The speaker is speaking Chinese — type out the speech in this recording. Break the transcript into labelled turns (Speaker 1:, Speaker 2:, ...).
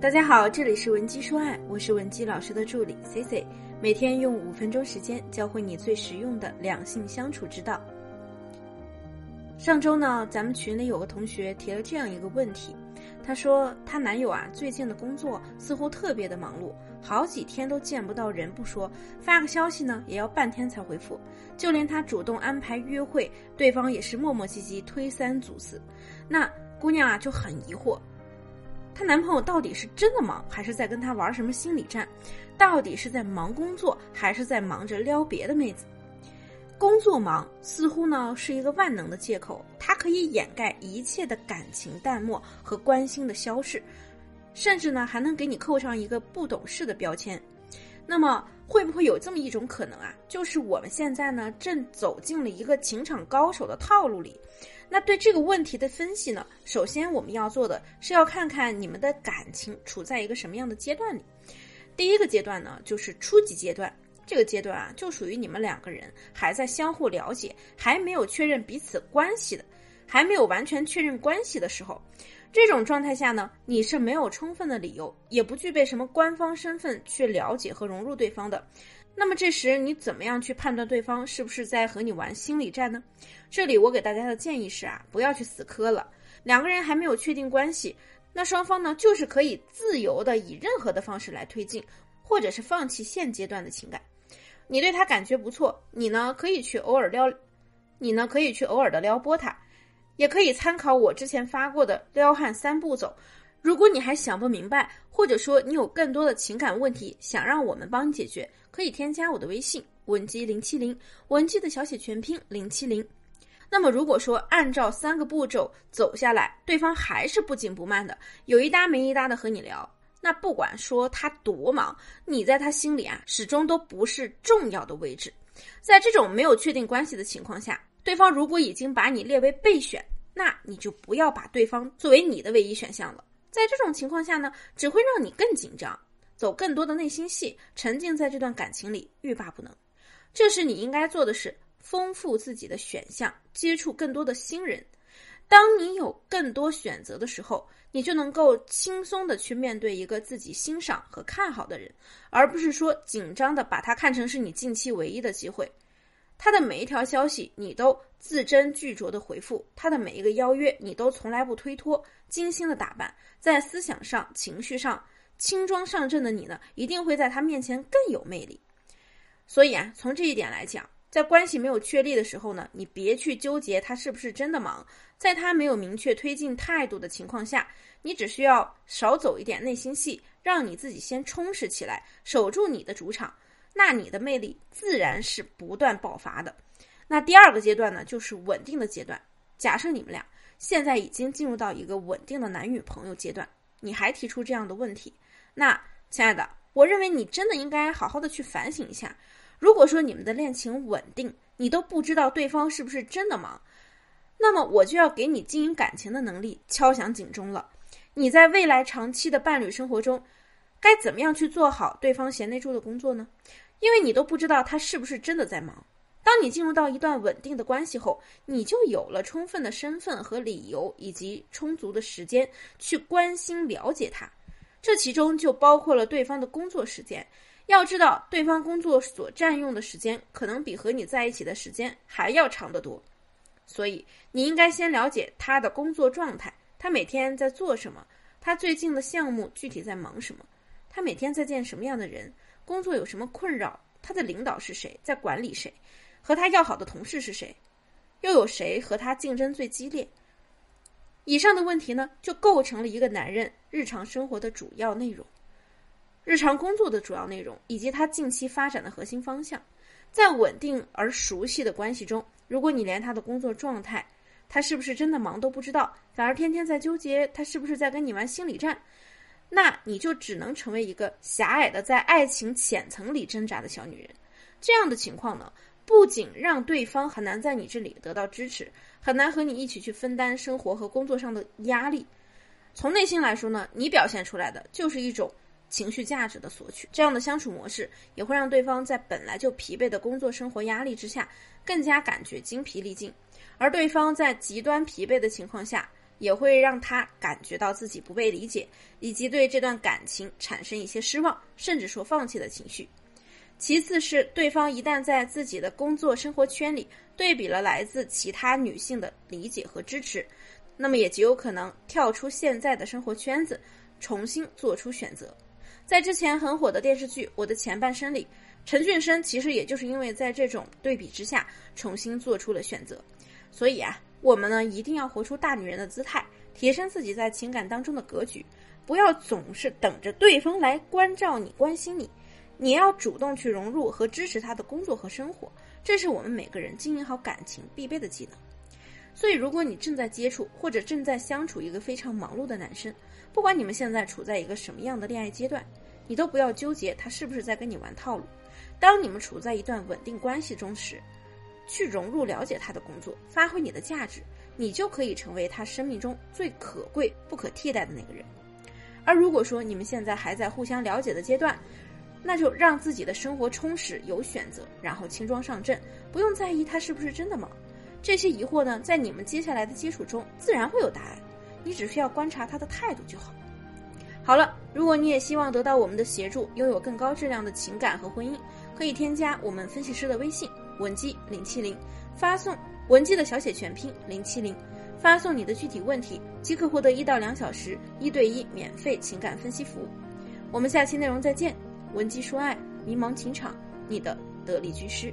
Speaker 1: 大家好，这里是文姬说爱，我是文姬老师的助理 C C，每天用五分钟时间教会你最实用的两性相处之道。上周呢，咱们群里有个同学提了这样一个问题，她说她男友啊最近的工作似乎特别的忙碌，好几天都见不到人不说，发个消息呢也要半天才回复，就连她主动安排约会，对方也是磨磨唧唧推三阻四，那姑娘啊就很疑惑。她男朋友到底是真的忙，还是在跟她玩什么心理战？到底是在忙工作，还是在忙着撩别的妹子？工作忙似乎呢是一个万能的借口，它可以掩盖一切的感情淡漠和关心的消逝，甚至呢还能给你扣上一个不懂事的标签。那么会不会有这么一种可能啊？就是我们现在呢正走进了一个情场高手的套路里？那对这个问题的分析呢？首先我们要做的是要看看你们的感情处在一个什么样的阶段里。第一个阶段呢，就是初级阶段。这个阶段啊，就属于你们两个人还在相互了解，还没有确认彼此关系的，还没有完全确认关系的时候。这种状态下呢，你是没有充分的理由，也不具备什么官方身份去了解和融入对方的。那么这时你怎么样去判断对方是不是在和你玩心理战呢？这里我给大家的建议是啊，不要去死磕了。两个人还没有确定关系，那双方呢就是可以自由的以任何的方式来推进，或者是放弃现阶段的情感。你对他感觉不错，你呢可以去偶尔撩，你呢可以去偶尔的撩拨他，也可以参考我之前发过的撩汉三步走。如果你还想不明白，或者说你有更多的情感问题想让我们帮你解决，可以添加我的微信文姬零七零，文姬的小写全拼零七零。那么如果说按照三个步骤走下来，对方还是不紧不慢的，有一搭没一搭的和你聊，那不管说他多忙，你在他心里啊始终都不是重要的位置。在这种没有确定关系的情况下，对方如果已经把你列为备选，那你就不要把对方作为你的唯一选项了。在这种情况下呢，只会让你更紧张，走更多的内心戏，沉浸在这段感情里，欲罢不能。这时你应该做的是丰富自己的选项，接触更多的新人。当你有更多选择的时候，你就能够轻松的去面对一个自己欣赏和看好的人，而不是说紧张的把他看成是你近期唯一的机会。他的每一条消息，你都字斟句酌的回复；他的每一个邀约，你都从来不推脱，精心的打扮，在思想上、情绪上轻装上阵的你呢，一定会在他面前更有魅力。所以啊，从这一点来讲，在关系没有确立的时候呢，你别去纠结他是不是真的忙，在他没有明确推进态度的情况下，你只需要少走一点内心戏，让你自己先充实起来，守住你的主场。那你的魅力自然是不断爆发的。那第二个阶段呢，就是稳定的阶段。假设你们俩现在已经进入到一个稳定的男女朋友阶段，你还提出这样的问题，那亲爱的，我认为你真的应该好好的去反省一下。如果说你们的恋情稳定，你都不知道对方是不是真的忙，那么我就要给你经营感情的能力敲响警钟了。你在未来长期的伴侣生活中。该怎么样去做好对方贤内助的工作呢？因为你都不知道他是不是真的在忙。当你进入到一段稳定的关系后，你就有了充分的身份和理由，以及充足的时间去关心了解他。这其中就包括了对方的工作时间。要知道，对方工作所占用的时间，可能比和你在一起的时间还要长得多。所以，你应该先了解他的工作状态，他每天在做什么，他最近的项目具体在忙什么。他每天在见什么样的人？工作有什么困扰？他的领导是谁？在管理谁？和他要好的同事是谁？又有谁和他竞争最激烈？以上的问题呢，就构成了一个男人日常生活的主要内容，日常工作的主要内容，以及他近期发展的核心方向。在稳定而熟悉的关系中，如果你连他的工作状态，他是不是真的忙都不知道，反而天天在纠结他是不是在跟你玩心理战？那你就只能成为一个狭隘的在爱情浅层里挣扎的小女人，这样的情况呢，不仅让对方很难在你这里得到支持，很难和你一起去分担生活和工作上的压力。从内心来说呢，你表现出来的就是一种情绪价值的索取，这样的相处模式也会让对方在本来就疲惫的工作生活压力之下，更加感觉精疲力尽，而对方在极端疲惫的情况下。也会让他感觉到自己不被理解，以及对这段感情产生一些失望，甚至说放弃的情绪。其次是对方一旦在自己的工作生活圈里对比了来自其他女性的理解和支持，那么也极有可能跳出现在的生活圈子，重新做出选择。在之前很火的电视剧《我的前半生》里，陈俊生其实也就是因为在这种对比之下，重新做出了选择。所以啊，我们呢一定要活出大女人的姿态，提升自己在情感当中的格局，不要总是等着对方来关照你、关心你。你要主动去融入和支持他的工作和生活，这是我们每个人经营好感情必备的技能。所以，如果你正在接触或者正在相处一个非常忙碌的男生，不管你们现在处在一个什么样的恋爱阶段，你都不要纠结他是不是在跟你玩套路。当你们处在一段稳定关系中时，去融入了解他的工作，发挥你的价值，你就可以成为他生命中最可贵、不可替代的那个人。而如果说你们现在还在互相了解的阶段，那就让自己的生活充实有选择，然后轻装上阵，不用在意他是不是真的忙。这些疑惑呢，在你们接下来的接触中自然会有答案，你只需要观察他的态度就好。好了，如果你也希望得到我们的协助，拥有更高质量的情感和婚姻，可以添加我们分析师的微信文姬零七零，发送文姬的小写全拼零七零，发送你的具体问题，即可获得一到两小时一对一免费情感分析服务。我们下期内容再见。文姬说爱，迷茫情场，你的得力军师。